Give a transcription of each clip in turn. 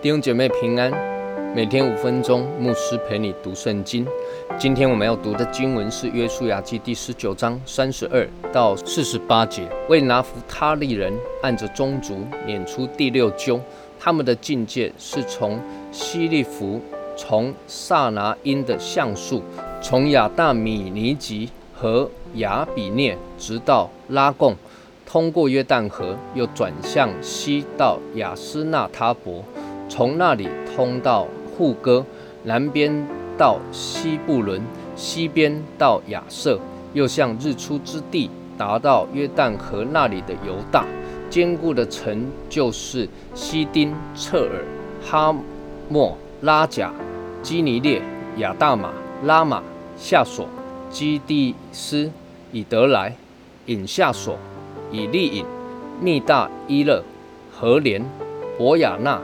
弟兄姐妹平安，每天五分钟，牧师陪你读圣经。今天我们要读的经文是《约书亚记》第十九章三十二到四十八节。为拿弗他利人按着宗族撵出第六揪，他们的境界是从西利弗，从萨拿因的橡树，从亚大米尼吉和亚比涅，直到拉贡，通过约旦河，又转向西到雅斯纳他伯。从那里通到户哥，南边到西布伦，西边到亚瑟，又向日出之地，达到约旦河那里的犹大。坚固的城就是西丁、策尔、哈莫、拉贾、基尼列、亚大马、拉马、夏索、基蒂斯、以德莱、引夏索、以利引、密大伊勒、和连、博亚纳。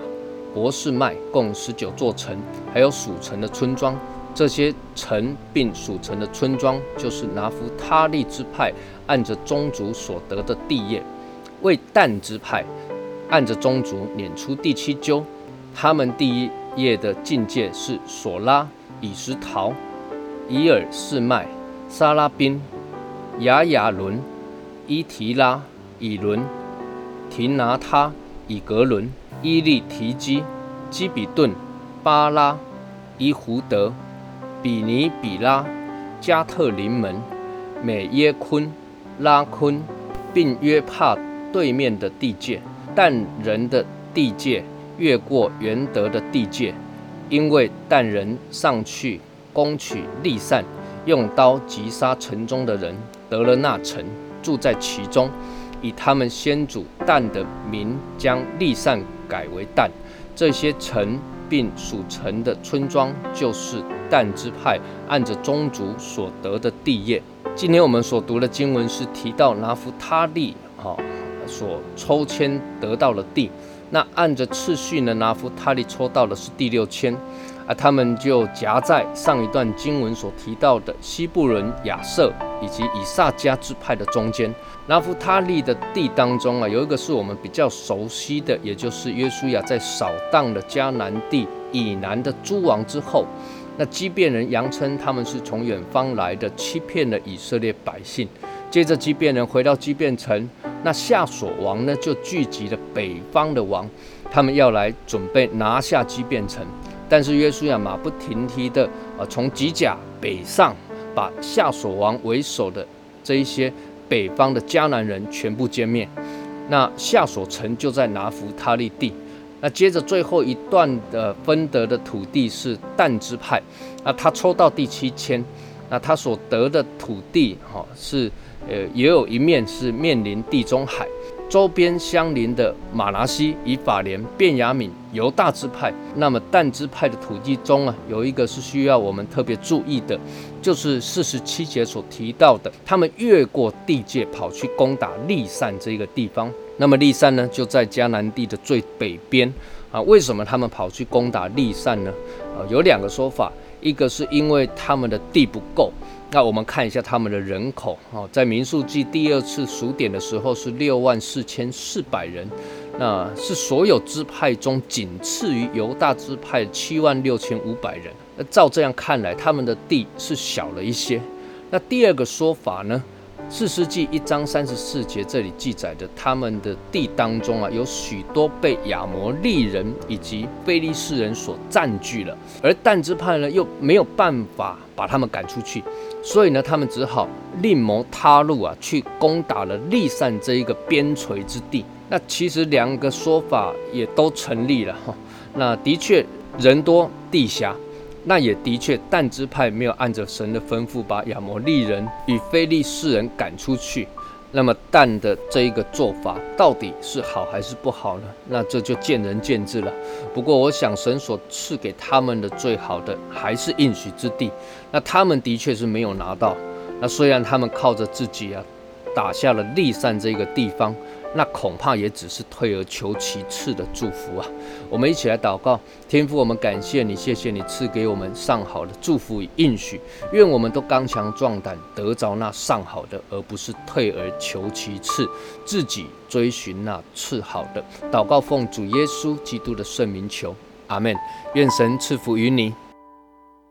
博士麦共十九座城，还有属城的村庄。这些城并属城的村庄，就是拿夫他利支派按着宗族所得的地业。为但支派按着宗族撵出第七揪，他们第一业的境界是索拉、以实陶、伊尔士麦、沙拉宾、雅雅伦、伊提拉、以伦、提拿他、以格伦。伊利提基、基比顿、巴拉、伊胡德、比尼比拉、加特林门、美耶昆、拉昆，并约帕对面的地界，但人的地界越过元德的地界，因为但人上去攻取利善，用刀击杀城中的人，得了那城，住在其中。以他们先祖但的名，将利善改为但，这些城并属城的村庄，就是但支派按着宗族所得的地业。今天我们所读的经文是提到拿弗他利哈所抽签得到了地，那按着次序呢，拿弗他利抽到的是第六签。啊，他们就夹在上一段经文所提到的西布伦、亚瑟以及以撒加支派的中间。拿弗他利的地当中啊，有一个是我们比较熟悉的，也就是约书亚在扫荡了迦南地以南的诸王之后，那基遍人扬称他们是从远方来的，欺骗了以色列百姓。接着基遍人回到基遍城，那夏所王呢就聚集了北方的王，他们要来准备拿下基遍城。但是约书亚马不停蹄的啊，从吉甲北上，把夏所王为首的这一些北方的迦南人全部歼灭。那夏所城就在拿弗他利地。那接着最后一段的分得的土地是但支派，那他抽到第七签，那他所得的土地哈是呃也有一面是面临地中海。周边相邻的马拿西、以法莲、便雅敏、犹大支派，那么但支派的土地中啊，有一个是需要我们特别注意的，就是四十七节所提到的，他们越过地界跑去攻打利善这个地方。那么利善呢，就在迦南地的最北边啊。为什么他们跑去攻打利善呢？啊，有两个说法，一个是因为他们的地不够。那我们看一下他们的人口哦，在民数记第二次数点的时候是六万四千四百人，那是所有支派中仅次于犹大支派七万六千五百人。那照这样看来，他们的地是小了一些。那第二个说法呢？四世纪一章三十四节，这里记载的他们的地当中啊，有许多被亚摩利人以及非利士人所占据了，而但支派呢又没有办法把他们赶出去，所以呢，他们只好另谋他路啊，去攻打了利善这一个边陲之地。那其实两个说法也都成立了哈。那的确人多地狭。那也的确，但支派没有按着神的吩咐把亚摩利人与非利士人赶出去。那么但的这一个做法到底是好还是不好呢？那这就见仁见智了。不过我想，神所赐给他们的最好的还是应许之地。那他们的确是没有拿到。那虽然他们靠着自己啊，打下了利善这个地方，那恐怕也只是退而求其次的祝福啊！我们一起来祷告，天父，我们感谢你，谢谢你赐给我们上好的祝福与应许，愿我们都刚强壮胆，得着那上好的，而不是退而求其次，自己追寻那次好的。祷告奉主耶稣基督的圣名求，阿门。愿神赐福于你。